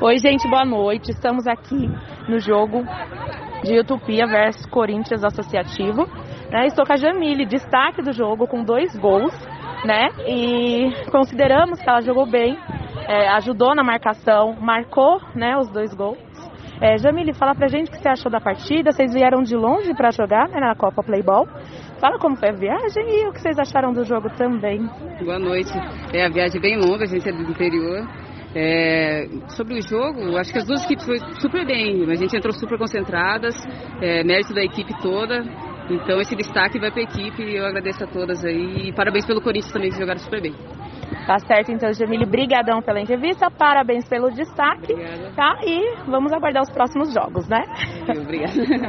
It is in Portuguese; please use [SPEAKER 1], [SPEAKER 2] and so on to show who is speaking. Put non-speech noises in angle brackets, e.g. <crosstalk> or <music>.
[SPEAKER 1] Oi, gente, boa noite. Estamos aqui no jogo de Utopia versus Corinthians Associativo. Né? Estou com a Jamile, destaque do jogo, com dois gols. Né? E consideramos que ela jogou bem, é, ajudou na marcação, marcou né, os dois gols. É, Jamile, fala pra gente o que você achou da partida. Vocês vieram de longe para jogar né, na Copa Playball. Fala como foi a viagem e o que vocês acharam do jogo também.
[SPEAKER 2] Boa noite. É a viagem bem longa, a gente é do interior. É, sobre o jogo, acho que as duas equipes foi super bem. A gente entrou super concentradas, é, mérito da equipe toda. Então esse destaque vai para a equipe. Eu agradeço a todas aí e parabéns pelo Corinthians também que jogaram super bem.
[SPEAKER 1] Tá certo, então, Jamile, brigadão pela entrevista, parabéns pelo destaque,
[SPEAKER 2] Obrigada.
[SPEAKER 1] tá? E vamos aguardar os próximos jogos, né?
[SPEAKER 2] Obrigada. <laughs>